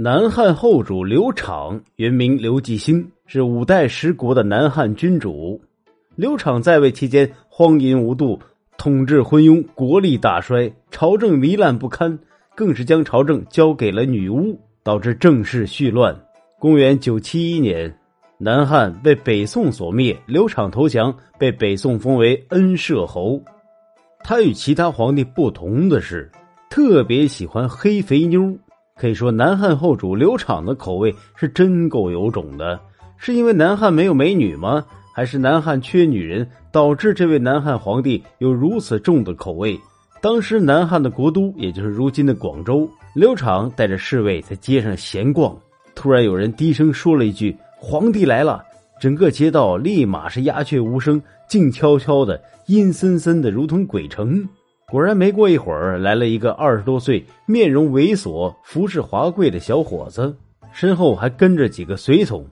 南汉后主刘昶，原名刘继兴，是五代十国的南汉君主。刘昶在位期间荒淫无度，统治昏庸，国力大衰，朝政糜烂不堪，更是将朝政交给了女巫，导致政事绪乱。公元九七一年，南汉被北宋所灭，刘昶投降，被北宋封为恩赦侯。他与其他皇帝不同的是，特别喜欢黑肥妞。可以说，南汉后主刘昶的口味是真够有种的。是因为南汉没有美女吗？还是南汉缺女人，导致这位南汉皇帝有如此重的口味？当时南汉的国都，也就是如今的广州，刘昶带着侍卫在街上闲逛，突然有人低声说了一句：“皇帝来了！”整个街道立马是鸦雀无声，静悄悄的，阴森森的，如同鬼城。果然，没过一会儿，来了一个二十多岁、面容猥琐、服饰华贵的小伙子，身后还跟着几个随从。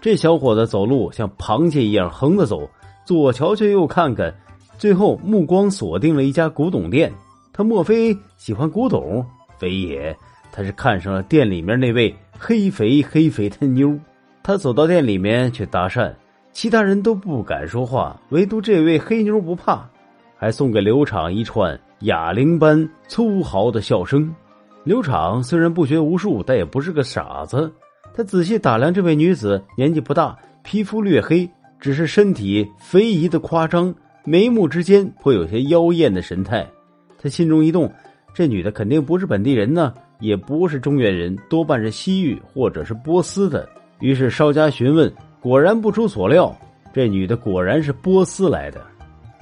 这小伙子走路像螃蟹一样横着走，左瞧瞧右看看，最后目光锁定了一家古董店。他莫非喜欢古董？非也，他是看上了店里面那位黑肥黑肥的妞。他走到店里面去搭讪，其他人都不敢说话，唯独这位黑妞不怕。还送给刘昶一串哑铃般粗豪的笑声。刘昶虽然不学无术，但也不是个傻子。他仔细打量这位女子，年纪不大，皮肤略黑，只是身体肥宜的夸张，眉目之间颇有些妖艳的神态。他心中一动，这女的肯定不是本地人呢，也不是中原人，多半是西域或者是波斯的。于是稍加询问，果然不出所料，这女的果然是波斯来的。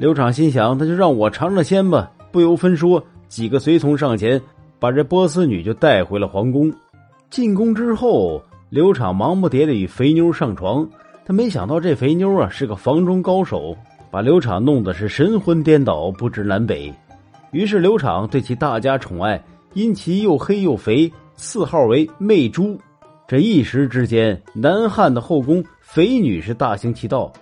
刘昶心想，那就让我尝尝鲜吧。不由分说，几个随从上前，把这波斯女就带回了皇宫。进宫之后，刘昶忙不迭的与肥妞上床。他没想到这肥妞啊是个房中高手，把刘昶弄得是神魂颠倒，不知南北。于是刘昶对其大加宠爱，因其又黑又肥，赐号为媚珠。这一时之间，南汉的后宫肥女是大行其道。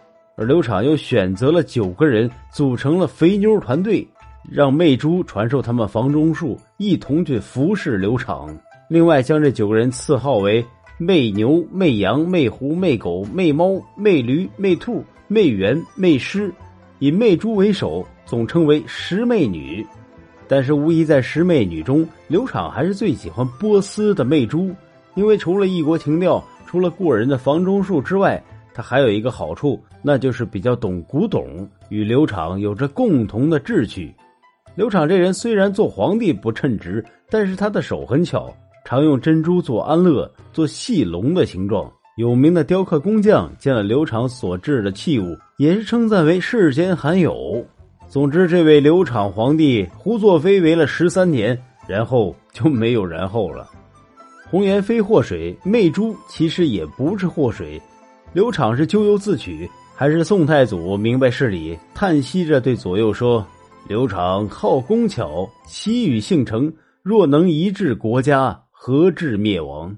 而刘昶又选择了九个人组成了肥妞团队，让媚珠传授他们房中术，一同去服侍刘昶。另外，将这九个人赐号为媚牛、媚羊、媚狐、媚狗、媚猫、媚驴、媚兔、媚猿、媚狮，以媚珠为首，总称为十媚女。但是，无疑在十媚女中，刘昶还是最喜欢波斯的媚珠，因为除了异国情调，除了过人的房中术之外。他还有一个好处，那就是比较懂古董，与刘昶有着共同的志趣。刘昶这人虽然做皇帝不称职，但是他的手很巧，常用珍珠做安乐，做细龙的形状。有名的雕刻工匠见了刘昶所制的器物，也是称赞为世间罕有。总之，这位刘昶皇帝胡作非为了十三年，然后就没有然后了。红颜非祸水，媚珠其实也不是祸水。刘昶是咎由自取，还是宋太祖明白事理，叹息着对左右说：“刘昶好工巧，习与性成，若能一治国家，何至灭亡？”